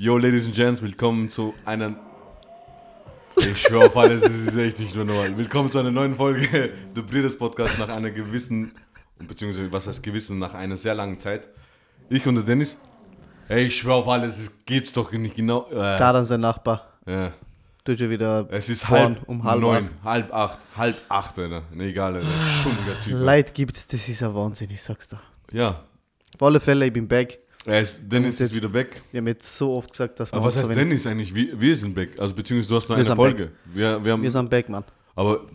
Yo, Ladies and Gents, willkommen zu einer. Ich schwöre auf alles, es ist echt nicht nur normal. Willkommen zu einer neuen Folge Du Breeders Podcast nach einer gewissen, beziehungsweise was heißt gewissen, nach einer sehr langen Zeit. Ich und der Dennis. Ey, ich schwöre auf alles, es geht's doch nicht genau. Äh, Da dann sein Nachbar. ja. Tut schon wieder. Es ist halb um halb neun, halb acht, halb acht, Alter. Nee, egal, Alter. Schummiger Typ. Leid gibt's, das ist ein Wahnsinn, ich sag's dir. Ja, Auf alle Fälle, ich bin back. Er ist, Dennis jetzt- ist wieder weg. Wir haben jetzt so oft gesagt, dass wir Aber was heißt Dennis eigentlich? Wir, wir sind weg. Also beziehungsweise du hast nur Wir eine Folge. Wir, wir haben, Wir sind back, Mann. aber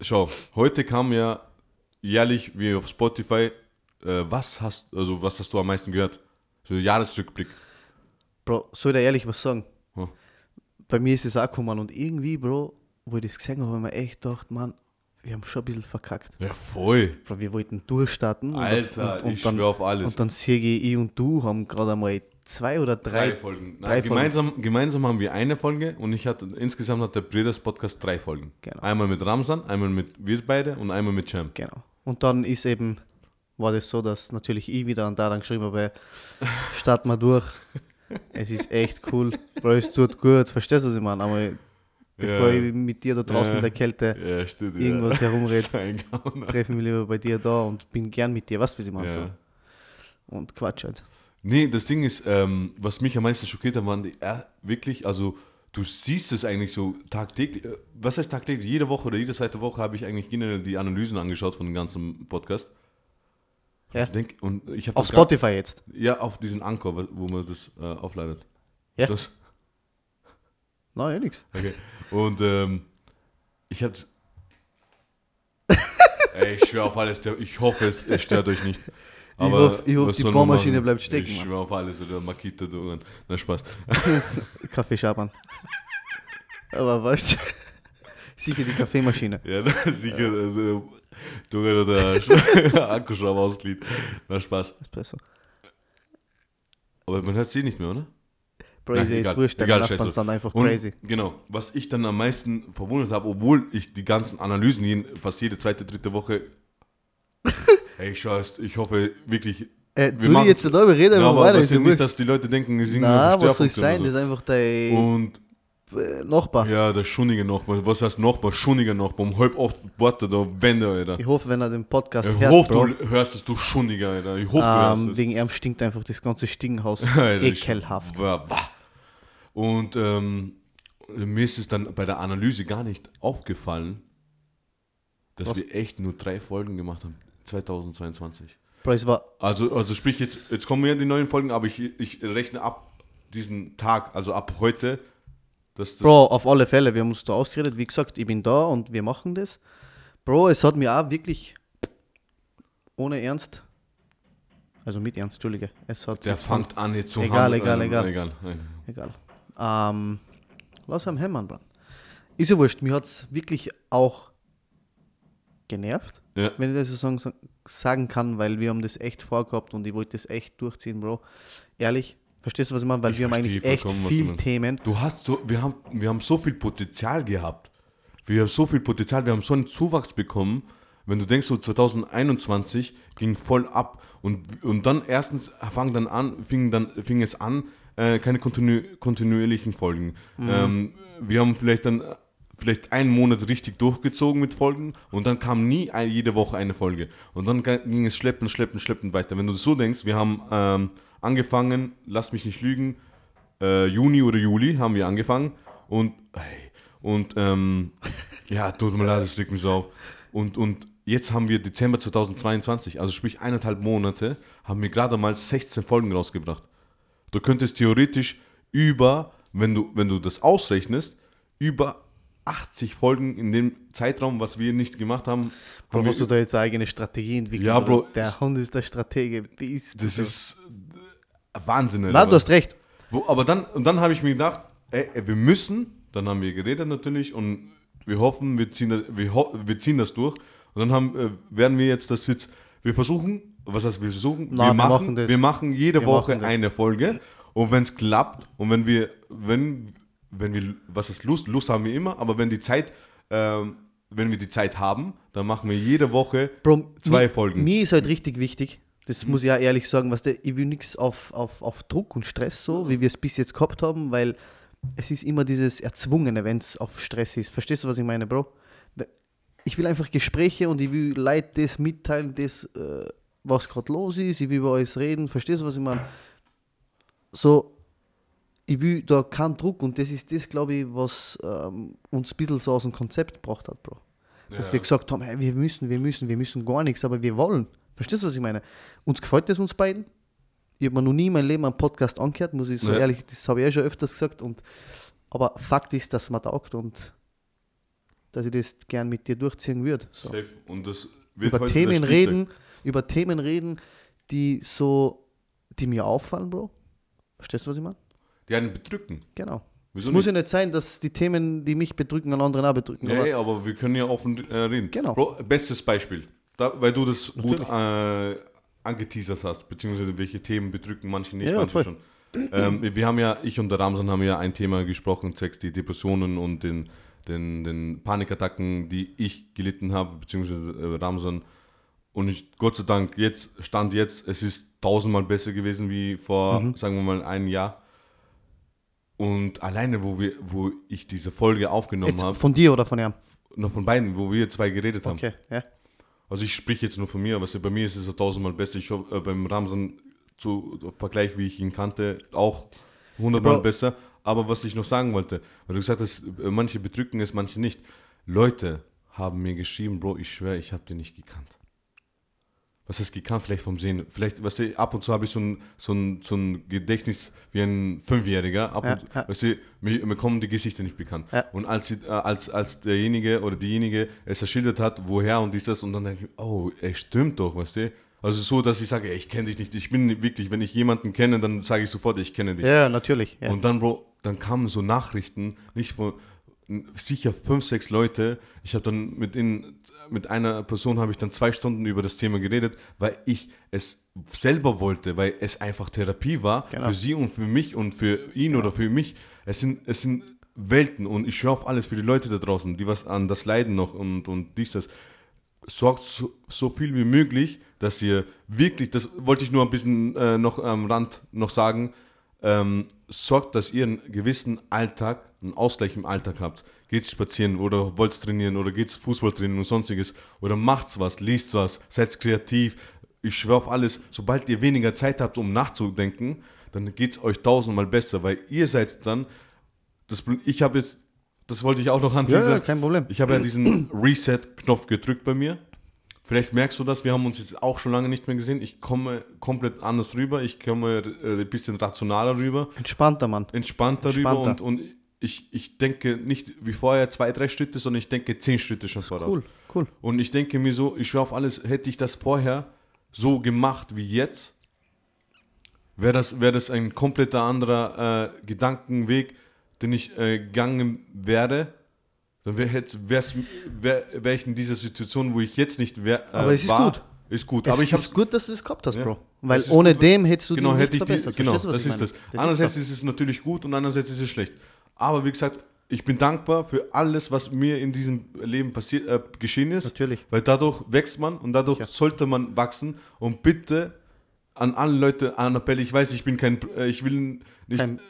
schau, heute kam ja jährlich wie auf Spotify, äh, was hast also was hast du am meisten gehört? So ein Jahresrückblick. Bro, soll ich dir ehrlich was sagen? Hm. Bei mir ist es auch gekommen und irgendwie, Bro, wo ich das gesehen habe, habe ich mir echt gedacht, Mann, wir haben schon ein bisschen verkackt. Ja, voll. Wir wollten durchstarten. und- Alter, und, und ich dann, schwör auf alles. Und dann ich, ich und du haben gerade einmal zwei oder drei. Drei Folgen. Nein, drei Folgen. gemeinsam, gemeinsam haben wir eine Folge und ich hatte insgesamt hat der Breeders Podcast drei Folgen. Genau. Einmal mit Ramsan, einmal mit wir beide und einmal mit Cem. Genau. Und dann ist eben, war das so, dass natürlich ich wieder an da dann geschrieben habe, starten wir durch. Es ist echt cool. Bro, es tut gut. Verstehst du, was ich meine? Aber bevor Ja. ich mit dir da draußen Ja. in der Kälte Ja, stimmt. irgendwas Gauner. treffe ich mich lieber bei dir da und bin gern mit dir. Wie ich meine? Ja. So. Und Quatsch halt. Nee, das Ding ist, ähm, was mich am meisten schockiert hat, waren die, äh, wirklich, also du siehst es eigentlich so tagtäglich, äh, was heißt tagtäglich? Jede Woche oder jede zweite Woche habe ich eigentlich generell die Analysen angeschaut von dem ganzen Podcast. Ja. Ich denk, und ich Auf Spotify jetzt. Ja, auf diesen Anchor, wo- wo man das äh, aufleitet. Ja. Ist Das? Nein, ja, nix. Okay. Und ähm, ich hab's. Ey, ich schwöre auf alles, ich hoffe, es, es stört euch nicht. Aber hoffe- ich hoffe, was die soll man Bohrmaschine machen? bleibt stecken, Ich schwöre auf alles, oder Makita, du. Na, Spaß. Kaffee schabern. Aber weißt du, sicher die Kaffeemaschine. Ja, sicher. Also, du oder der Akkuschrauber ausglied. Na, Spaß. Espresso. Aber man hört sie nicht mehr, oder? Bro, Nein, ja jetzt egal. wurscht, Egal, Nachbarn sind einfach Und, crazy. Genau. Was ich dann am meisten verwundert habe, obwohl ich die ganzen Analysen jeden, fast jede zweite, dritte Woche. Ey, scheiß, ich hoffe wirklich. Äh, wir du machen- jetzt darüber reden, Ja, aber aber weiter, das ist nicht, dass die Leute denken, wir sind Na, was soll Störfunktion sein? Das oder ist einfach dein so. Und äh, Nachbar. ja, der Schunniger Nachbar. Was heißt Nachbar? Schunniger Nachbar. Um halb acht Worte da Wände, Alter. Ich hoffe, wenn er den Podcast Ich hört, hoffe, Bro, du hörst es, du Schunniger, Alter. Ich hoffe, du hörst ähm, es. wegen ihm stinkt einfach das ganze Stingenhaus Alter, ich- ekelhaft. Wah, wah. Und ähm, mir ist es dann bei der Analyse gar nicht aufgefallen, dass Was? wir echt nur drei Folgen gemacht haben. 2022. Bro, es war, Also, also sprich, jetzt, jetzt kommen ja die neuen Folgen, aber ich, ich rechne ab diesen Tag, also ab heute, dass das. Bro, auf alle Fälle, wir haben uns da ausgeredet. Wie gesagt, ich bin da und wir machen das. Bro, es hat mir auch wirklich ohne Ernst, also mit Ernst, Entschuldige, es hat der fängt an jetzt zu Egal, haben- egal, egal. egal. Egal. Ähm, lass am Hämmern, Bro. Ist ja wurscht, mir hat es wirklich auch genervt, Ja. wenn ich das so sagen, sagen kann, weil wir haben das echt vorgehabt und ich wollte das echt durchziehen, Bro. Ehrlich, verstehst du, was ich meine? Weil Ich wir haben eigentlich echt viel. Themen. Du hast so, wir haben, wir haben so viel Potenzial gehabt. Wir haben so viel Potenzial, wir haben so einen Zuwachs bekommen. Wenn du denkst, so 2021 ging voll ab und, und dann erstens fang dann an, fing, dann, fing es an, äh, keine kontinu kontinuierlichen Folgen. Ähm, wir haben vielleicht dann vielleicht einen Monat richtig durchgezogen mit Folgen und dann kam nie ein, jede Woche eine Folge. Und dann ging es schleppen, schleppen, schleppen weiter. Wenn du das so denkst, wir haben ähm, angefangen, lass mich nicht lügen, äh, Juni oder Juli haben wir angefangen und hey, und ähm, ja, tut mir leid, das regt mich so auf. Und, und jetzt haben wir Dezember 2022, also sprich eineinhalb Monate, haben wir gerade mal 16 Folgen rausgebracht. Du könntest theoretisch über, wenn du, wenn du das ausrechnest, über 80 Folgen in dem Zeitraum, was wir nicht gemacht haben, Bro, hast du da jetzt eine eigene Strategie entwickelt? Ja? Bro, Der Hund ist der Stratege. Bist das ist äh, Wahnsinn. Na, du hast recht. Wo, aber dann, und dann habe ich mir gedacht, ey, wir müssen, dann haben wir geredet natürlich und wir hoffen, wir ziehen das, wir, wir ziehen das durch. Und dann haben, äh, werden wir jetzt das jetzt, wir versuchen, was heißt wir versuchen? Na, wir, wir machen, machen das. wir machen jede Wir Woche machen eine Folge und wenn es klappt und wenn wir, wenn, wenn wir, was ist Lust, Lust haben wir immer, aber wenn die Zeit, ähm, wenn wir die Zeit haben, dann machen wir jede Woche Bro, zwei mi- Folgen. Mir ist halt richtig wichtig, Das muss ich auch ehrlich sagen, was der, ich will nichts auf, auf, auf Druck und Stress so, wie wir es bis jetzt gehabt haben, weil es ist immer dieses Erzwungene, wenn es auf Stress ist. Verstehst du, was ich meine, Bro? Ich will einfach Gespräche und ich will Leute das mitteilen, das, äh, was gerade los ist, ich will über alles reden. Verstehst du, was ich meine? So, ich will da keinen Druck und das ist das, glaube ich, was ähm, uns ein bisschen so aus dem Konzept gebracht hat, Bro. Dass Ja. wir gesagt haben, hey, wir müssen, wir müssen, wir müssen gar nichts, aber wir wollen. Verstehst du, was ich meine? Uns gefällt das uns beiden. Ich habe mir noch nie in meinem Leben einen Podcast angehört, muss ich so Ja. ehrlich, das habe ich eh schon öfters gesagt. Und, aber Fakt ist, dass man taugt und dass ich das gern mit dir durchziehen würde. So. Safe. Und das wird Über Themen der Stichtag. Über Themen reden, die so, die mir auffallen, Bro. Verstehst du, was ich meine? Die einen bedrücken. Genau. Wieso es muss nicht? ja nicht sein, dass die Themen, die mich bedrücken, an anderen auch bedrücken. Ja, aber aber wir können ja offen äh, reden. Genau. Bro, bestes Beispiel. Da, weil du das gut Natürlich. äh, angeteasert hast, beziehungsweise welche Themen bedrücken manche nicht, Ja, manche voll. schon. Ähm, wir wir haben ja, ich und der Ramsan haben ja ein Thema gesprochen, zwecks die Depressionen und den, den, den Panikattacken, die ich gelitten habe, beziehungsweise äh, Ramsan. Und ich, Gott sei Dank, jetzt, Stand jetzt, es ist tausendmal besser gewesen wie vor, Mhm. sagen wir mal, einem Jahr. Und alleine, wo, wir, wo ich diese Folge aufgenommen habe, von dir oder von ihm? noch von beiden, wo wir zwei geredet haben. Okay, ja. Also ich spreche jetzt nur von mir, aber bei mir ist es so tausendmal besser. Ich hoffe, äh, beim Ramsan zu Vergleich, wie ich ihn kannte, auch hundertmal besser. Aber was ich noch sagen wollte, weil du gesagt hast, äh, manche bedrücken es, manche nicht. Leute haben mir geschrieben, Bro, ich schwöre, ich habe den nicht gekannt. Was heißt gekannt? Vielleicht vom Sehen. Vielleicht, weißt du, ab und zu habe ich so ein, so, ein, so ein Gedächtnis wie ein Fünfjähriger. Ab Ja, und, ja. Weißt du, mir, mir kommen die Gesichter nicht bekannt. Ja. Und als, sie, als, als derjenige oder diejenige es erschildert hat, woher und dies, das, und dann denke ich, oh, ey, stimmt doch, weißt du? Also so, dass ich sage, ey, ich kenne dich nicht. Ich bin wirklich, wenn ich jemanden kenne, dann sage ich sofort, ich kenne dich. Ja, natürlich. Ja. Und dann, Bro, dann kamen so Nachrichten, nicht von sicher fünf, sechs Leute. Ich habe dann mit ihnen, mit einer Person habe ich dann zwei Stunden über das Thema geredet, weil ich es selber wollte, weil es einfach Therapie war Genau. für sie und für mich und für ihn oder für mich. Es sind, es sind Welten und ich schwöre auf alles für die Leute da draußen, die was an das Leiden noch und, und dies, das. Sorgt so, so viel wie möglich, dass ihr wirklich, das wollte ich nur ein bisschen äh, noch am Rand noch sagen, ähm, sorgt, dass ihr einen gewissen Alltag, einen Ausgleich im Alltag habt. Geht spazieren oder wollt trainieren oder geht's Fußball trainieren und sonstiges oder macht's was, liest was, seid kreativ. Ich schwöre auf alles, sobald ihr weniger Zeit habt, um nachzudenken, dann geht's euch tausendmal besser, weil ihr seid dann, das, ich habe jetzt, das wollte ich auch noch an ja, ja, kein Problem. ich habe ja diesen Reset-Knopf gedrückt bei mir. Vielleicht merkst du das, wir haben uns jetzt auch schon lange nicht mehr gesehen. Ich komme komplett anders rüber, ich komme äh, ein bisschen rationaler rüber, Entspannter Mann. entspannter rüber und, Entspannter. und ich, ich denke nicht wie vorher zwei, drei Schritte, sondern ich denke zehn Schritte schon voraus. Cool, cool. Und ich denke mir so, ich schwöre auf alles, hätte ich das vorher so gemacht wie jetzt, wäre das, wär das ein kompletter anderer äh, Gedankenweg, den ich äh, gegangen wäre. Dann wäre wär, wär ich in dieser Situation, wo ich jetzt nicht wär, äh, Aber es ist war. gut. Ist gut. Es Aber ich ist gut, dass du es gehabt hast, Ja. Bro. Weil ist ohne gut, dem hättest du genau, hätte nicht ich die, verbessert. genau, Verstehst du, das ist meine? das. Einerseits so. ist es natürlich gut und andererseits ist es schlecht. Aber wie gesagt, ich bin dankbar für alles, was mir in diesem Leben passiert, äh, geschehen ist. Natürlich. Weil dadurch wächst man und dadurch Ja. sollte man wachsen. Und bitte an alle Leute, an Appelle, ich weiß, ich bin kein, äh, ich will nicht, Kein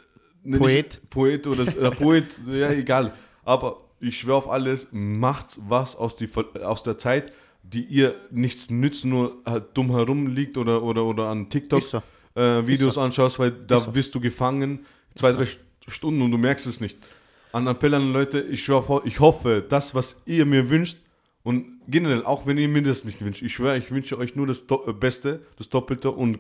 ne, Poet. Nicht Poet oder äh, Poet, ja egal. Aber ich schwöre auf alles, macht was aus, die, aus der Zeit, die ihr nichts nützt, nur halt dumm herumliegt oder, oder, oder an TikTok Ist so. äh, so. anschaust, weil da so. bist du gefangen, zwei, drei Stunden und du merkst es nicht. An Appell an Leute, ich schwöre, vor- ich hoffe, das, was ihr mir wünscht und generell, auch wenn ihr mir das nicht wünscht, ich schwöre, ich wünsche euch nur das Do äh, Beste, das Doppelte und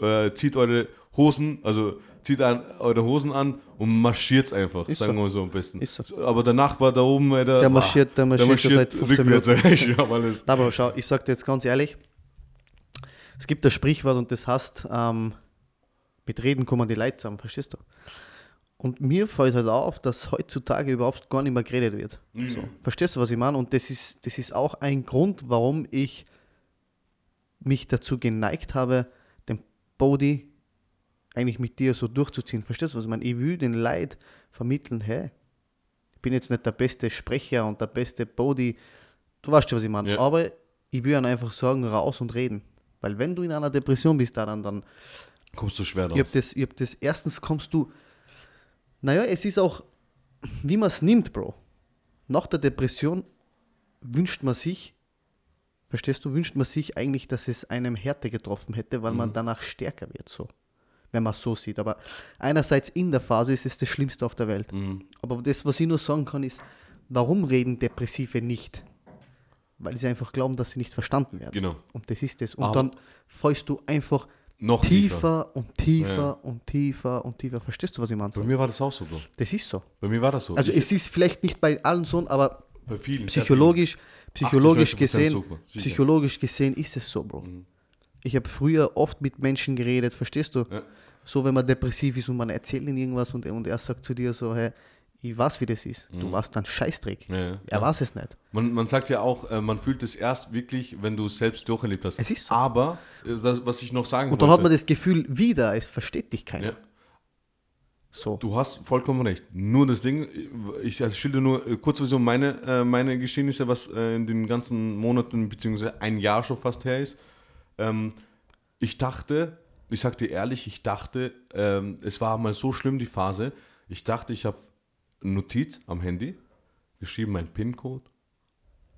äh, zieht eure Hosen, also zieht an, eure Hosen an und marschiert einfach, Ist sagen wir mal so am besten. Ist so. Aber der Nachbar da oben, äh, der, Der marschiert, der marschiert, schon seit 15 rückwärts, Minuten. ich hab alles. Na, aber schau, ich sag dir jetzt ganz ehrlich, es gibt das Sprichwort und das heißt, ähm, mit Reden kommen die Leute zusammen, verstehst du? Und mir fällt halt auf, dass heutzutage überhaupt gar nicht mehr geredet wird. So, verstehst du, was ich meine? Und das ist, das ist auch ein Grund, warum ich mich dazu geneigt habe, den Body eigentlich mit dir so durchzuziehen. Verstehst du, was ich meine? Ich will den Leid vermitteln, hey, ich bin jetzt nicht der beste Sprecher und der beste Body, du weißt schon, was ich meine. Ja. Aber ich will ihnen einfach sagen, raus und reden. Weil wenn du in einer Depression bist, daran, dann, Kommst du schwer ich hab das, ich hab das, erstens kommst du, naja, es ist auch, wie man es nimmt, Bro. Nach der Depression wünscht man sich, verstehst du, wünscht man sich eigentlich, dass es einem Härte getroffen hätte, weil man danach stärker wird, so. Wenn man es so sieht. Aber einerseits in der Phase ist es das Schlimmste auf der Welt. Aber das, was ich nur sagen kann, ist, warum reden Depressive nicht? Weil sie einfach glauben, dass sie nicht verstanden werden. Genau. Und das ist es. Und Aber- dann fällst du einfach Noch tiefer, und tiefer Ja. und tiefer und tiefer. Verstehst du, was ich meine? Bei mir war das auch so, Bro. Das ist so. Bei mir war das so. Also ich, es ist vielleicht nicht bei allen so, aber bei vielen. psychologisch, psychologisch 80, 90% gesehen. Mhm. psychologisch gesehen ist es so, Bro. Ich habe früher oft mit Menschen geredet, verstehst du? Ja. So, wenn man depressiv ist und man erzählt ihm irgendwas und, und er sagt zu dir so, hey, ich weiß, wie das ist. Du warst dann Scheißdreck. Mhm. Ja, ja, er weiß es nicht. Man, man sagt ja auch, äh, man fühlt es erst wirklich, wenn du es selbst durcherlebt hast. Es ist so. Aber, äh, das, was ich noch sagen Und dann hat wollte, man das Gefühl wieder, es versteht dich keiner. ja, So. du hast vollkommen recht. Nur das Ding, ich also schilder nur äh, kurz so meine, äh, meine Geschehnisse, was äh, in den ganzen Monaten, beziehungsweise ein Jahr schon fast her ist. Ähm, ich dachte, ich sag dir ehrlich, ich dachte, ähm, es war mal so schlimm, die Phase. Ich dachte, ich habe eine Notiz am Handy, geschrieben, mein PIN-Code,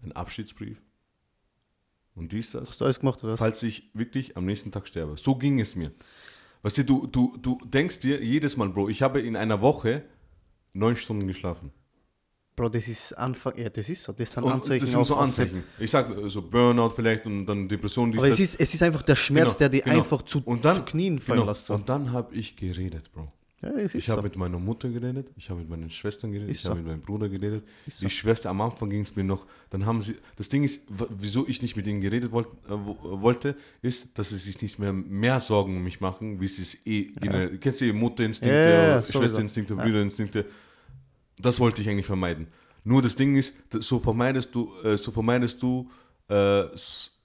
ein Abschiedsbrief und dies, das. Hast du alles gemacht oder was? falls ich wirklich am nächsten Tag sterbe. So ging es mir. Weißt du, du, du, du denkst dir jedes Mal, Bro, ich habe in einer Woche neun Stunden geschlafen. Bro, das ist Anfang, ja, das ist so. Das sind Anzeichen. das sind so Anzeichen. Ich sag so Burnout vielleicht und dann Depression. dies, Aber es ist, es ist einfach der Schmerz, Genau, der dich genau. einfach zu, Und dann- zu Knien fallen Genau. lässt. So. Und dann habe ich geredet, Bro. Ja, Ich so. habe mit meiner Mutter geredet, ich habe mit meinen Schwestern geredet, Ist ich so. habe mit meinem Bruder geredet. Ist Die so. Schwester, am Anfang ging es mir noch, dann haben sie, das Ding ist, wieso ich nicht mit ihnen geredet wollt, äh, wo- wollte, ist, dass sie sich nicht mehr mehr Sorgen um mich machen, wie sie es eh generell, kennst du eh Mutterinstinkte, Ja, ja, ja. Schwesterinstinkte, Brüderinstinkte, das wollte ich eigentlich vermeiden. Nur das Ding ist, so vermeidest du, äh, so vermeidest du, äh, äh,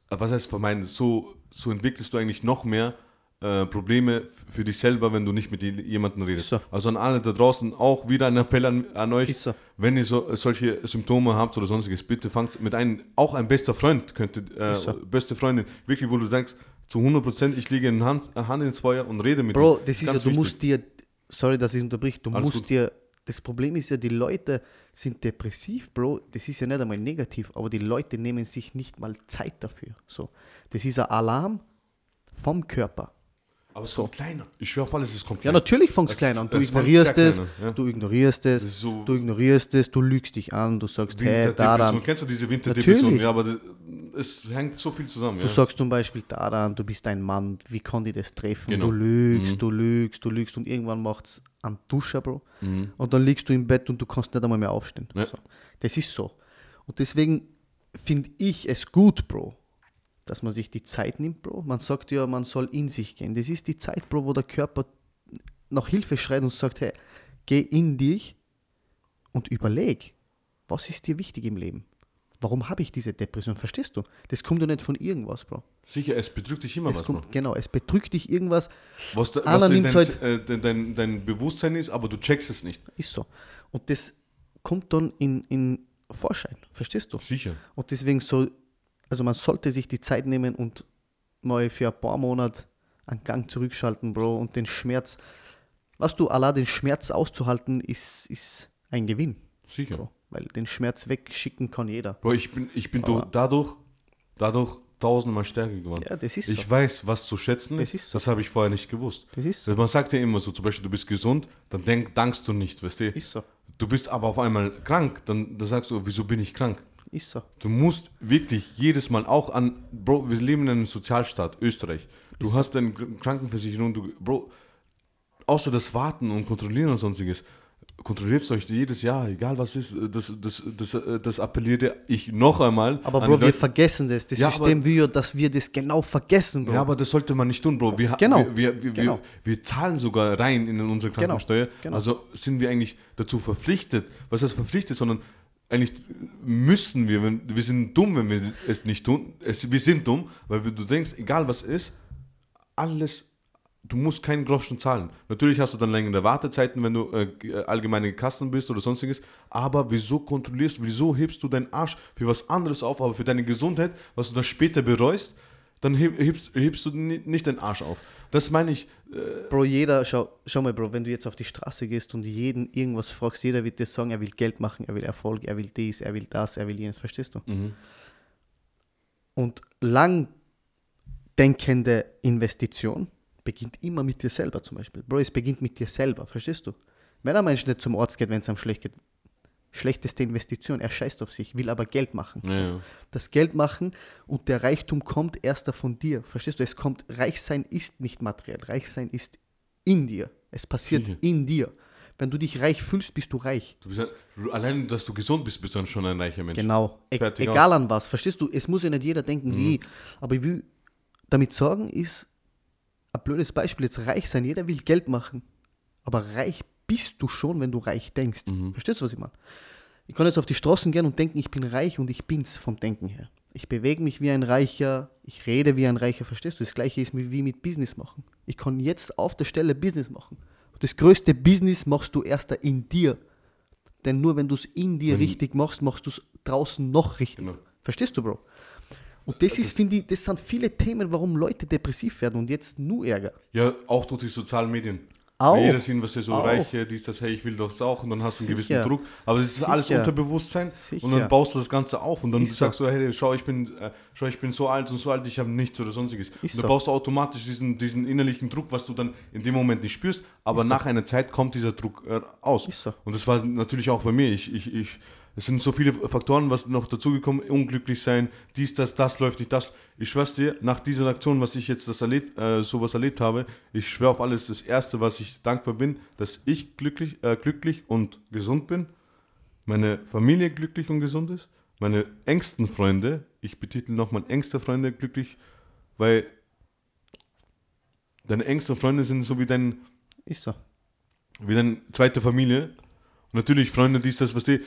was heißt vermeiden, so, so entwickelst du eigentlich noch mehr äh, Probleme für dich selber, wenn du nicht mit jemandem redest. So. Also an alle da draußen auch wieder ein Appell an, an euch, so. wenn ihr so, solche Symptome habt oder sonstiges, bitte fangt mit einem, auch ein bester Freund könnte, äh, so. beste Freundin, wirklich, wo du sagst, zu 100% ich lege eine Hand, Hand ins Feuer und rede mit Bro, ihm. das ist ja, du wichtig. musst dir, sorry, dass ich unterbrich, du Alles musst gut. dir, das Problem ist ja, die Leute sind depressiv, Bro, das ist ja nicht einmal negativ, aber die Leute nehmen sich nicht mal Zeit dafür. So, das ist ein Alarm vom Körper. Aber es kommt kleiner. Ich schwöre auf alles, es kommt Ja, kleiner. natürlich fängt es Es- klein an. Du ignorierst es, an, ja. du ignorierst es, so- du ignorierst es, du lügst dich an, du sagst, hey, daran, Kennst du diese Winterdepression? Ja, aber es hängt so viel zusammen. Du Ja. sagst zum Beispiel daran, du bist ein Mann, wie kann ich das treffen? Genau. Du lügst, du lügst, du lügst und irgendwann macht es einen Duscher, Bro. Und dann liegst du im Bett und du kannst nicht einmal mehr aufstehen. Ja. So. Das ist so. Und deswegen finde ich es gut, Bro, dass man sich die Zeit nimmt, Bro. Man sagt ja, man soll in sich gehen. Das ist die Zeit, Bro, wo der Körper nach Hilfe schreit und sagt, hey, geh in dich und überleg, was ist dir wichtig im Leben? Warum habe ich diese Depression? Verstehst du? Das kommt ja nicht von irgendwas, Bro. Sicher, es bedrückt dich immer Es was, kommt, Bro. genau, es betrügt dich irgendwas, Was, da, was dein, halt- äh, dein, dein, dein Bewusstsein ist, aber du checkst es nicht. ist so. Und das kommt dann in, in Vorschein, verstehst du? Sicher. Und deswegen so, also man sollte sich die Zeit nehmen und mal für ein paar Monate einen Gang zurückschalten, Bro, und den Schmerz, was du, Allah, den Schmerz auszuhalten, ist, ist ein Gewinn, Sicher. Bro. Weil den Schmerz wegschicken kann jeder. Bro, ich bin, ich bin Aber- dadurch, dadurch tausendmal stärker geworden. Ja, das ist ich so. weiß, was zu schätzen Das ist. ist so. Das habe ich vorher nicht gewusst. Das ist so. Man sagt ja immer so, zum Beispiel, du bist gesund, dann denk, dankst du nicht, weißt du? Ist so. Du bist aber auf einmal krank, dann, dann sagst du, wieso bin ich krank? Ist so. Du musst wirklich jedes Mal auch an, Bro, wir leben in einem Sozialstaat, Österreich. Du hast eine K- Krankenversicherung, du, Bro, außer das Warten und Kontrollieren und sonstiges, kontrollierst du euch jedes Jahr, egal was ist, das, das, das, das, das appellierte ich noch einmal. Aber Bro, wir vergessen das. Das Ja, System will ja, dass wir das genau vergessen, Bro. Ja, aber das sollte man nicht tun, Bro. Wir, Genau, wir, wir, wir, genau. wir, wir zahlen sogar rein in unsere Genau, Krankensteuer. genau. Also sind wir eigentlich dazu verpflichtet, was heißt verpflichtet, sondern eigentlich müssen wir, wir sind dumm, wenn wir es nicht tun. Es, wir sind dumm, weil du denkst, egal was ist, alles, du musst keinen Groschen zahlen. Natürlich hast du dann längere Wartezeiten, wenn du äh, allgemeine Kassen bist oder sonstiges, aber wieso kontrollierst, wieso hebst du deinen Arsch für was anderes auf, aber für deine Gesundheit, was du dann später bereust, dann heb, hebst, hebst du ni- nicht den Arsch auf. Das meine ich, äh, Bro, jeder, schau, schau mal, Bro, wenn du jetzt auf die Straße gehst und jeden irgendwas fragst, jeder wird dir sagen, er will Geld machen, er will Erfolg, er will dies, er will das, er will jenes, verstehst du? mhm. Und lang denkende Investition beginnt immer mit dir selber zum Beispiel. Bro, es beginnt mit dir selber, verstehst du? Wenn ein Mensch nicht zum Arzt geht, wenn es ihm schlecht geht, schlechteste Investition, er scheißt auf sich, will aber Geld machen. ja, ja. Das Geld machen und der Reichtum kommt erst von dir. Verstehst du? Es kommt, reich sein ist nicht materiell, reich sein ist in dir. Es passiert Sicher. in dir. Wenn du dich reich fühlst, bist du reich. Du bist ja, allein, dass du gesund bist, bist du dann schon ein reicher Mensch. Genau. E Fertig egal an was. Verstehst du? Es muss ja nicht jeder denken wie ich. Aber ich will damit sagen, ist ein blödes Beispiel jetzt reich sein. Jeder will Geld machen. Aber reich bist du schon, wenn du reich denkst. Verstehst du, was ich meine? Ich kann jetzt auf die Straßen gehen und denken, ich bin reich und ich bin's vom Denken her. Ich bewege mich wie ein Reicher, ich rede wie ein Reicher, verstehst du? Das gleiche ist wie mit Business machen. Ich kann jetzt auf der Stelle Business machen. Das größte Business machst du erst in dir. Denn nur wenn du es in dir richtig machst, machst du es draußen noch richtig. Genau. Verstehst du, Bro? Und das ist, finde ich, das sind viele Themen, warum Leute depressiv werden und jetzt nur Ärger. Ja, auch durch die sozialen Medien. Auch. Jeder sehen, was der so Auch. reiche, dies, das, hey, ich will das auch und dann hast du einen gewissen Druck. Aber das ist alles Sicher. Unterbewusstsein Sicher. und dann baust du das Ganze auf und dann Ist so. sagst du, hey, schau, ich bin, äh, schau, ich bin so alt und so alt, ich habe nichts oder sonstiges. und dann so. baust du automatisch diesen, diesen innerlichen Druck, was du dann in dem Moment nicht spürst, aber nach einer Zeit kommt dieser Druck äh, aus. Ist so. Und das war natürlich auch bei mir. Ich, ich, ich, es sind so viele Faktoren, was noch dazugekommen, unglücklich sein, dies, das, das läuft nicht, das. Ich schwör's dir, nach dieser Aktion, was ich jetzt das erlebt, äh, sowas erlebt habe, ich schwöre auf alles, das Erste, was ich dankbar bin, dass ich glücklich, äh, glücklich und gesund bin, meine Familie glücklich und gesund ist, meine engsten Freunde, ich betitel nochmal engste Freunde glücklich, weil deine engsten Freunde sind so wie dein, Ist so. wie deine zweite Familie. Und natürlich Freunde, dies, das, was die.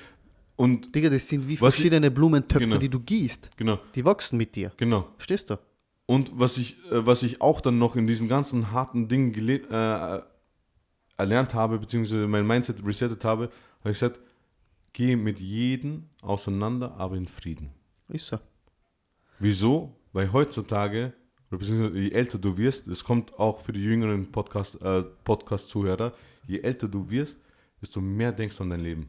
Und Digga, das sind wie verschiedene Blumentöpfe, Genau. die du gießt. genau, Die wachsen mit dir. genau. Verstehst du? Und was ich, äh, was ich auch dann noch in diesen ganzen harten Dingen äh, erlernt habe, beziehungsweise mein Mindset resettet habe, habe ich gesagt, gehe mit jedem auseinander, aber in Frieden. Ist so. Wieso? Weil heutzutage, beziehungsweise je älter du wirst, das kommt auch für die jüngeren Podcast, äh, Podcast-Zuhörer, je älter du wirst, desto mehr denkst du an dein Leben.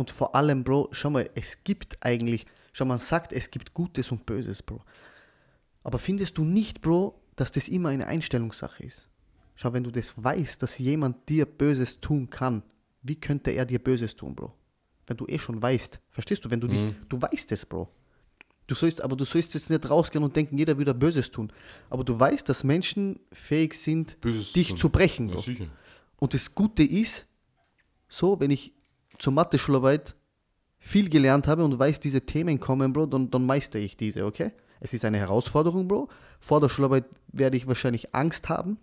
Und vor allem, Bro, schau mal, es gibt eigentlich, schau, man sagt, es gibt Gutes und Böses, Bro. Aber findest du nicht, Bro, dass das immer eine Einstellungssache ist? Schau, wenn du das weißt, dass jemand dir Böses tun kann, wie könnte er dir Böses tun, Bro? Wenn du eh schon weißt. Verstehst du? Wenn du dich, du weißt es, Bro. Du sollst, aber du sollst jetzt nicht rausgehen und denken, jeder würde Böses tun. Aber du weißt, dass Menschen fähig sind, Böses dich tun. zu brechen, Ja, Bro. sicher. Und das Gute ist, so, wenn ich zur Mathe-Schularbeit viel gelernt habe und weiß, diese Themen kommen, Bro, dann, dann meistere ich diese, okay? Es ist eine Herausforderung, Bro. Vor der Schularbeit werde ich wahrscheinlich Angst haben.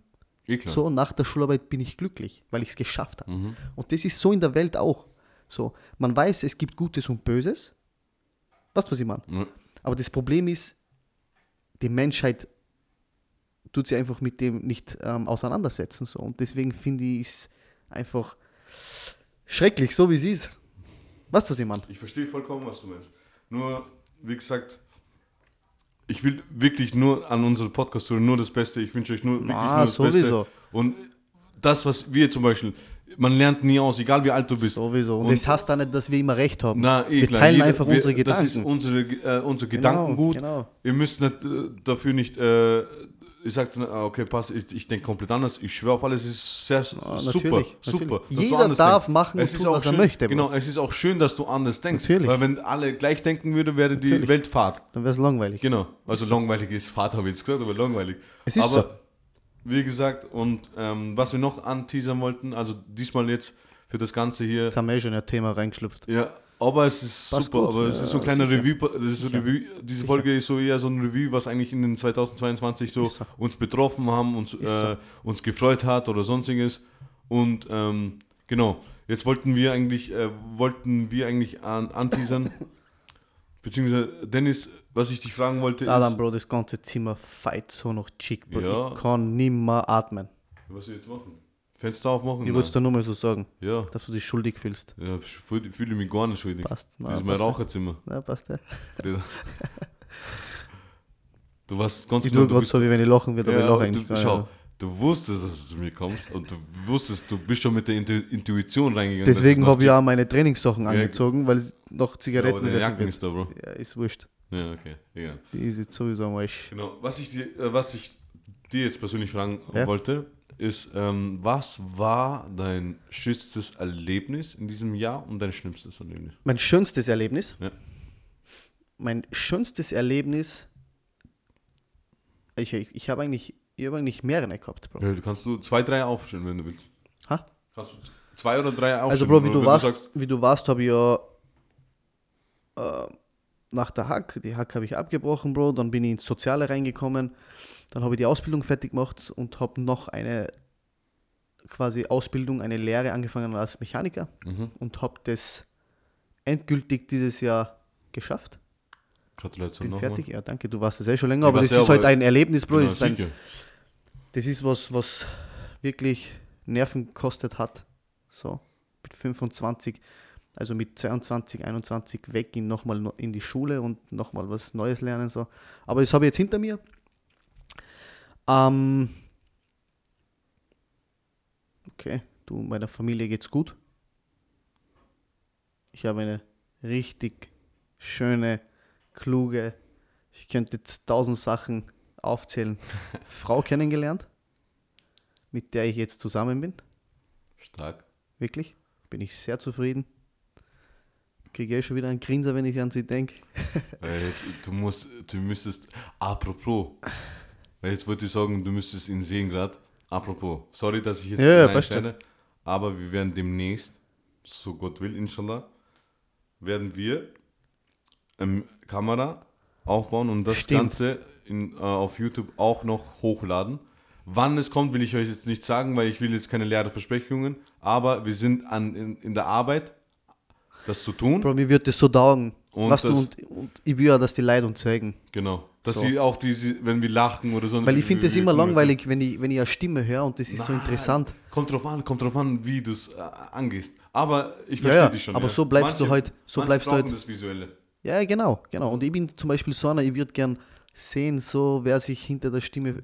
Eh klar. So, nach der Schularbeit bin ich glücklich, weil ich es geschafft habe. Und das ist so in der Welt auch. So, man weiß, es gibt Gutes und Böses. Weißt du, was ich meine? Ja. Aber das Problem ist, die Menschheit tut sich einfach mit dem nicht ähm, auseinandersetzen. So. Und deswegen finde ich es einfach schrecklich, so wie es ist. Was ich meine? Ich verstehe vollkommen, was du meinst. Nur, wie gesagt, ich will wirklich nur an unsere podcast nur das Beste. Ich wünsche euch nur wirklich Ah, nur das sowieso. Beste. Und das, was wir zum Beispiel, man lernt nie aus, egal wie alt du bist. Sowieso. Und, Und- das heißt auch nicht, dass wir immer recht haben. Na, eh wir klar, teilen jeder- einfach wir, unsere Gedanken. Das ist unsere, äh, unser Gedankengut. genau. Ihr müsst nicht, äh, dafür nicht, äh, ich sage, okay, pass, ich, ich denke komplett anders. Ich schwöre auf alles, es ist sehr super, natürlich, super. natürlich. dass du Jeder darf denkst. machen Es ist tun, auch was er schön, möchte, Bro. Genau, es ist auch schön, dass du anders denkst. Natürlich. Weil wenn alle gleich denken würden, wäre die Natürlich. Welt fad. Dann wäre es langweilig. Genau, also langweilig ist Fahrt, habe ich jetzt gesagt, aber langweilig. Es ist aber so. wie gesagt, und ähm, was wir noch anteasern wollten, also diesmal jetzt für das Ganze hier, Jetzt haben wir eh schon in ein Thema reingeschlüpft. ja, aber es ist Passt super, gut, aber es ist so ein kleiner sicher. Revue, das ist so Sicher. Revue, diese Folge ist so eher so ein Revue, was eigentlich in den 2022 so, so. uns betroffen haben, uns, äh, uns gefreut hat oder sonstiges. Und ähm, genau, jetzt wollten wir eigentlich, äh, wollten wir eigentlich an, anteasern, beziehungsweise Dennis, was ich dich fragen wollte, Da dann, ist, Bro, das ganze Zimmer feit so noch chic, Bro. Ja. Ich kann nimmer atmen. was wir jetzt machen. Fenster aufmachen? Ich wollte es dir nur mal so sagen, Ja, dass du dich schuldig fühlst. ja ich fühle fühle mich gar nicht schuldig. Passt. Das ist mein passt, ja. Raucherzimmer. Ja, passt ja. Du warst ganz Ich genau, tue du gerade so, wie wenn ich lachen würde, aber ich Ja, lache aber du, schau, du wusstest, dass du zu mir kommst und du wusstest, du bist schon mit der Intu Intuition reingegangen. Deswegen habe ich auch meine Trainingssachen Ja, angezogen, weil es noch Ja, Zigaretten aber deine rauchen Jacken ist da, Bro. Ja, ist wurscht. Ja, okay, egal. Die ist jetzt sowieso am Arsch. Genau. Was ich dir, äh, was ich dir jetzt persönlich fragen Ja. wollte, ist, ähm, was war dein schönstes Erlebnis in diesem Jahr und dein schlimmstes Erlebnis? Mein schönstes Erlebnis? Ja. Mein schönstes Erlebnis, ich, ich, ich habe eigentlich, ich hab eigentlich mehrere gehabt, Bro. Ja, du kannst du zwei, drei aufstellen, wenn du willst. Ha? Kannst du zwei oder drei aufstellen? Also, Bro, wie du warst, sagst, wie du warst, habe ich ja äh, nach der Hack, die Hack habe ich abgebrochen, Bro, dann bin ich ins Soziale reingekommen, dann habe ich die Ausbildung fertig gemacht und habe noch eine quasi Ausbildung, eine Lehre angefangen als Mechaniker mhm. und habe das endgültig dieses Jahr geschafft. Gratulation Bin nochmal. fertig. Ja, danke, du warst es eh schon länger, Ich aber das ja, ist halt aber- ein Erlebnis, Bro. Genau, das, ist ein, das ist was, was wirklich Nerven gekostet hat. So, mit 25, also mit 22, 21 weg in nochmal in die Schule und nochmal was Neues lernen. So. Aber das habe ich jetzt hinter mir. Ähm, okay, du, meiner Familie geht's gut. Ich habe eine richtig schöne, kluge, ich könnte jetzt tausend Sachen aufzählen, Frau kennengelernt, mit der ich jetzt zusammen bin. Stark. Wirklich. Bin ich sehr zufrieden. Kriege eh schon wieder einen Grinser, wenn ich an sie denke. Du musst, du müsstest, apropos, weil jetzt wollte ich sagen, du müsstest ihn sehen gerade. Apropos, sorry, dass ich jetzt Ja, ja, reinschneide, aber wir werden demnächst, so Gott will, inshallah, werden wir ähm, Kamera aufbauen und das Stimmt. Ganze in, äh, auf YouTube auch noch hochladen. Wann es kommt, will ich euch jetzt nicht sagen, weil ich will jetzt keine leeren Versprechungen, aber wir sind an, in, in der Arbeit, das zu tun. Bro, mir wird das so dauern. Und weißt du, das- und, und ich will ja, dass die Leute uns zeigen. Genau. Dass So. sie auch diese, wenn wir lachen oder so. Weil ich finde das immer langweilig, wenn ich, wenn ich eine Stimme höre und das ist so Nein, interessant. Kommt drauf an, kommt drauf an, wie du es äh, angehst. Aber ich verstehe ja, dich schon. aber ja. so bleibst du halt- so manche bleibst du halt- das Visuelle. Ja, genau, genau. Und ich bin zum Beispiel so einer, ich würde gern sehen, so wer sich hinter der Stimme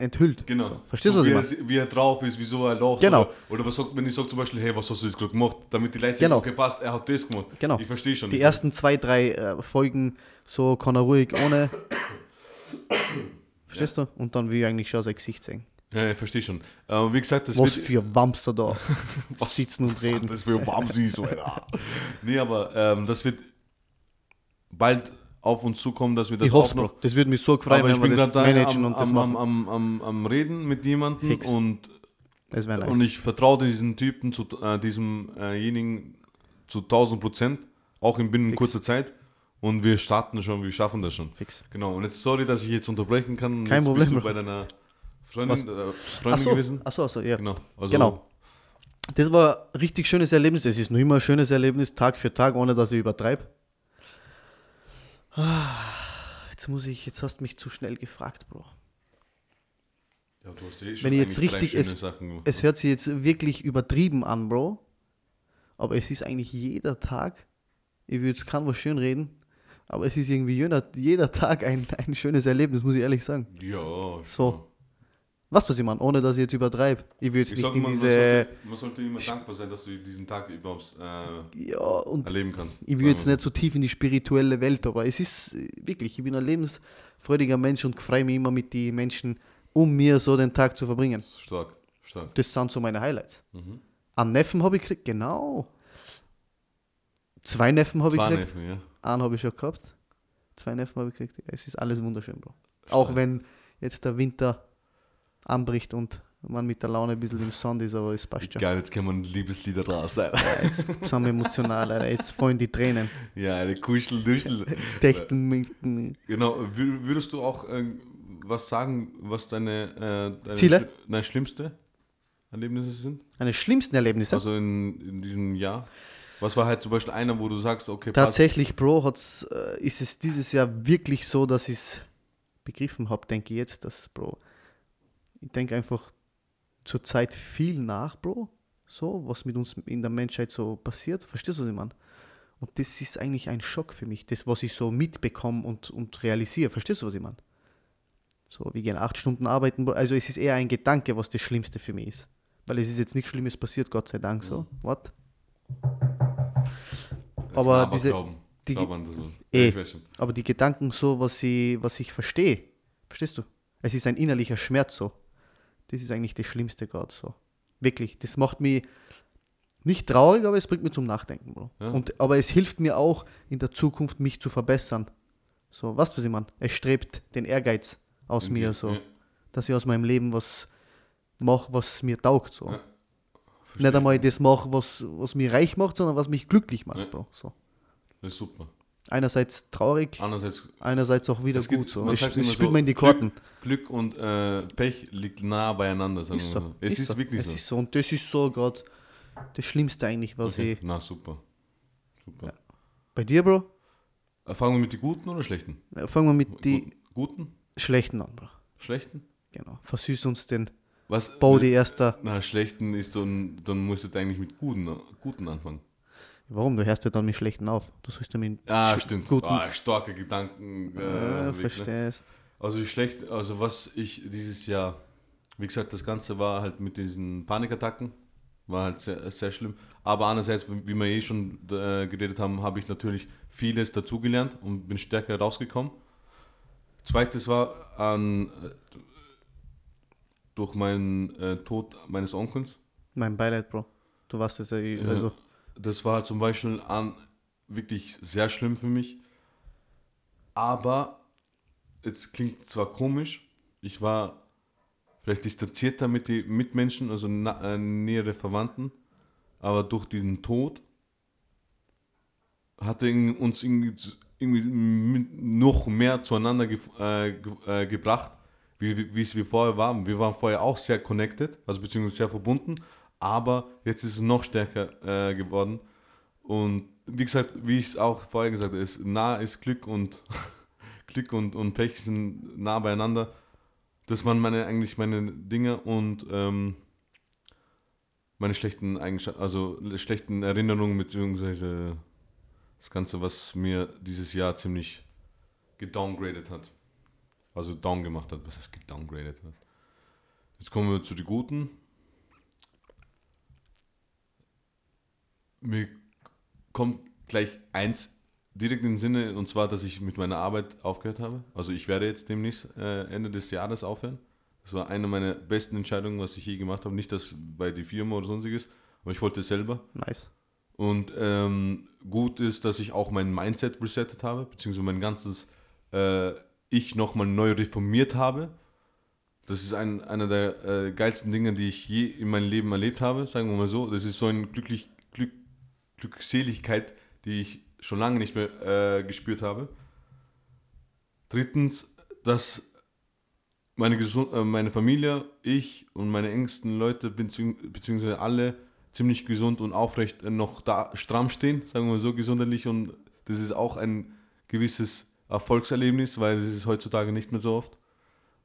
enthüllt. Genau. So. Verstehst so, du, wie, was ich er, wie er drauf ist, wieso er lacht. Genau. Oder, oder was sagt, wenn ich sage zum Beispiel, hey, was hast du jetzt gerade gemacht? Damit die Leute sagen, Genau. okay, passt, er hat das gemacht. Genau. Ich verstehe schon. Die ersten zwei, drei äh, Folgen, so kann er ruhig ohne. Verstehst du? Und dann will ich eigentlich schon sein Gesicht sehen. Ja, ich verstehe schon. Aber wie gesagt, das Was für Wamster da sitzen und Was reden. Das für Wamsi so, Alter. nee, aber ähm, das wird bald auf uns zukommen, dass wir das ich auch noch... Das würde mich so freuen, aber ich bin gerade managen am, und das am, am, am, am, Reden mit jemandem Fix. und, nice. und ich vertraue diesen Typen, zu äh, diesemjenigen zu 1000 Prozent, auch in binnen Fix. kurzer Zeit. Und wir starten schon, wir schaffen das schon. Fix. Genau, und jetzt sorry, dass ich jetzt unterbrechen kann. Kein jetzt Problem, Bist du bei deiner Freundin, äh, Freundin so, gewesen? ach so, ach so, ja. Genau. Also, Genau. Das war ein richtig schönes Erlebnis. Es ist noch immer ein schönes Erlebnis, Tag für Tag, ohne dass ich übertreibe. Ah, Jetzt muss ich, jetzt hast du mich zu schnell gefragt, Bro. Ja, du hast eh Wenn ich jetzt richtig- es- Sachen. Es hört sich jetzt wirklich übertrieben an, Bro. Aber es ist eigentlich jeder Tag, ich will jetzt kein was schön reden, aber es ist irgendwie jeder, jeder Tag ein, ein schönes Erlebnis, muss ich ehrlich sagen. Ja, So. Was ich meine? Ohne dass ich jetzt übertreibe. Ich will jetzt Ich nicht sag in man diese. sollte, man sollte immer dankbar sein, dass du diesen Tag überhaupt äh, Ja, und erleben kannst. Ich will jetzt nicht so tief in die spirituelle Welt, aber es ist äh, wirklich, ich bin ein lebensfreudiger Mensch und freue mich immer mit den Menschen, um mir so den Tag zu verbringen. Stark, stark. Das sind so meine Highlights. Mhm. Einen Neffen habe ich gekriegt, genau. Zwei Neffen habe ich Zwei gekriegt. Neffen, ja. Einen habe ich schon gehabt. Zwei Neffen habe ich gekriegt. Es ist alles wunderschön, Bro. Auch Stark. wenn jetzt der Winter anbricht und man mit der Laune ein bisschen im Sand ist, aber es passt schon. Geil, jetzt kann man Liebeslieder raus sein. Ja, Jetzt sind wir emotional, Alter. Jetzt fallen die Tränen. ja, eine Kuschel, Duschel. Dächten mit, mit, Genau, wür- würdest du auch äh, was sagen, was deine, äh, deine Ziele? Nein, schlimmste Erlebnisse sind? Meine schlimmsten Erlebnisse. Also in, in diesem Jahr? Was war halt zum Beispiel einer, wo du sagst, okay, passt. Tatsächlich, Bro, hat's, äh, ist es dieses Jahr wirklich so, dass ich es begriffen habe, denke ich jetzt, dass, Bro, ich denke einfach zurzeit viel nach, Bro, so, was mit uns in der Menschheit so passiert. Verstehst du, was ich meine? Und das ist eigentlich ein Schock für mich, das, was ich so mitbekomme und, und realisiere. Verstehst du, was ich meine? So, wir gehen acht Stunden arbeiten. Bro. Also es ist eher ein Gedanke, was das Schlimmste für mich ist. Weil es ist jetzt nichts Schlimmes passiert, Gott sei Dank so. What? Das ist Aber diese- Aberglauben. die- Glaub an das so. Eh. Aber die Gedanken so, was ich, was ich verstehe, verstehst du? Es ist ein innerlicher Schmerz so. Das ist eigentlich das Schlimmste gerade so. Wirklich, das macht mich nicht traurig, aber es bringt mich zum Nachdenken, Bro. Ja. Und, aber es hilft mir auch in der Zukunft, mich zu verbessern. So, weißt du, was ich meine? Es strebt den Ehrgeiz aus In mir, so. ja, Dass ich aus meinem Leben was mache, was mir taugt, so. Ja. Nicht einmal das mache, was, was mich reich macht, sondern was mich glücklich macht. Bro. So. Das ist super. Einerseits traurig, Andererseits, einerseits auch wieder gibt- gut. So. man es immer spielt so, mir in die Glück- Karten. Glück und äh, Pech liegt nah beieinander, sagen Ist so. Es ist, so. wirklich es so. Ist so. Und das ist so gerade das Schlimmste eigentlich, was Okay. ich. Na, super. Super. Ja. Bei dir, Bro? Äh, Fangen wir mit den guten oder schlechten? Fangen wir mit die Guten? schlechten an, Bro. Schlechten? Genau. Versüß uns den Was? Bau die erster. Na, schlechten ist dann, dann musst du eigentlich mit guten, guten anfangen. Warum? Du hörst ja dann mit schlechten auf. Du sollst ja mit Ah, stimmt. guten. Ah, starke Gedanken. Äh, Weg, ne? verstehst. Also schlecht, also was ich dieses Jahr, wie gesagt, das Ganze war halt mit diesen Panikattacken, war halt sehr, sehr schlimm. Aber andererseits, wie wir eh schon äh, geredet haben, habe ich natürlich vieles dazugelernt und bin stärker rausgekommen. Zweites war an, durch meinen äh, Tod meines Onkels. Mein Beileid, Bro. Du warst es ja, eh- also. Das war zum Beispiel an, wirklich sehr schlimm für mich. Aber es klingt zwar komisch, ich war vielleicht distanzierter mit den Mitmenschen, also na, äh, nähere Verwandten, aber durch diesen Tod hatte uns irgendwie, irgendwie noch mehr zueinander gef äh, ge äh, gebracht, wie, wie wie es wir vorher waren. Wir waren vorher auch sehr connected, also beziehungsweise sehr verbunden, aber jetzt ist es noch stärker äh, geworden. Und wie gesagt, wie ich es auch vorher gesagt habe, ist, nah ist Glück und Glück und, und Pech sind nah beieinander. Das waren meine eigentlich meine Dinge und ähm, meine schlechten Eigenschaften, also schlechten Erinnerungen beziehungsweise das Ganze, was mir dieses Jahr ziemlich gedowngradet hat. Also down gemacht hat, was heißt gedowngradet hat. Jetzt kommen wir zu den Guten. Mir kommt gleich eins direkt in den Sinne, und zwar, dass ich mit meiner Arbeit aufgehört habe. Also ich werde jetzt demnächst äh, Ende des Jahres aufhören. Das war eine meiner besten Entscheidungen, was ich je gemacht habe. Nicht das bei die Firma oder sonstiges, aber ich wollte es selber. Nice. Und ähm, gut ist, dass ich auch mein Mindset resettet habe, beziehungsweise mein ganzes äh, Ich nochmal neu reformiert habe. Das ist ein, einer der äh, geilsten Dinge, die ich je in meinem Leben erlebt habe, sagen wir mal so. Das ist so eine glücklich, Glück, Glückseligkeit, die ich schon lange nicht mehr äh, gespürt habe. Drittens, dass meine, Gesund äh, meine Familie, ich und meine engsten Leute, beziehungsweise alle, ziemlich gesund und aufrecht äh, noch da stramm stehen, sagen wir so gesundheitlich. Und das ist auch ein gewisses Erfolgserlebnis, weil es ist heutzutage nicht mehr so oft.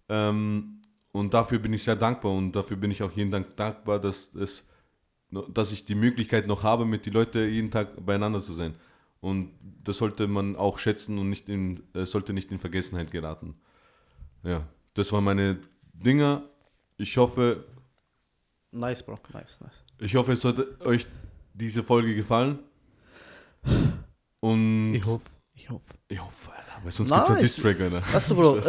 Ähm, und dafür bin ich sehr dankbar und dafür bin ich auch jeden Tag dankbar, dass, es, dass ich die Möglichkeit noch habe, mit den Leuten jeden Tag beieinander zu sein. Und das sollte man auch schätzen und nicht in, äh, sollte nicht in Vergessenheit geraten. Ja, das waren meine Dinger. Ich hoffe, Nice, Bro. Nice, nice. ich hoffe, es hat euch diese Folge gefallen. Und Ich hoffe, ich hoffe. ich hoffe, Alter, weil sonst Nice. gibt es einen Distrack, Alter. Weißt du, Bro?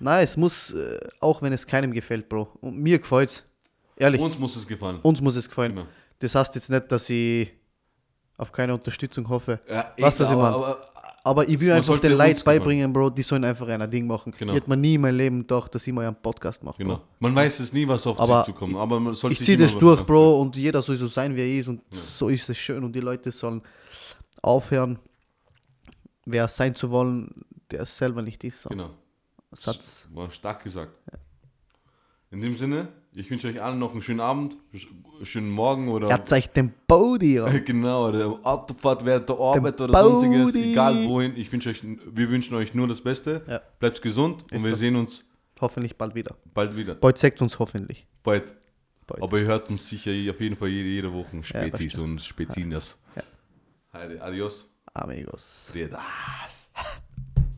Nein, es muss, äh, auch wenn es keinem gefällt, Bro. Und mir gefällt Ehrlich, Uns muss es gefallen. uns muss es gefallen. Genau. Das heißt jetzt nicht, dass ich auf keine Unterstützung hoffe. Ja, Weißt du, was ich aber- meine? aber- Aber ich will einfach den Leuten beibringen, Bro, die sollen einfach ein Ding machen. Genau. Ich hätte mir nie in meinem Leben gedacht, dass ich mal einen Podcast mache. Genau. Man weiß es nie, was auf Aber sich zukommt. Aber man sollte Ich ziehe immer das durch, Bro, und jeder soll so sein, wie er ist. Und so ist es schön. Und die Leute sollen aufhören, wer sein zu wollen, der es selber nicht ist. So. Genau. Satz. War stark gesagt. In dem Sinne, ich wünsche euch allen noch einen schönen Abend, sch- schönen Morgen oder Er zeigt den Body. ja. genau, oder Autofahrt während der Arbeit oder Baudi. sonstiges, egal wohin. Ich wünsche euch, wir wünschen euch nur das Beste. Ja. Bleibt gesund und Ist wir so. sehen uns Hoffentlich bald wieder. bald wieder. Bald sagt uns hoffentlich. Bald. Bald. Aber ihr hört uns sicher auf jeden Fall jede, jede Woche Spezies stimmt. und Spezinas. Ja. Adios. Amigos. Fredas.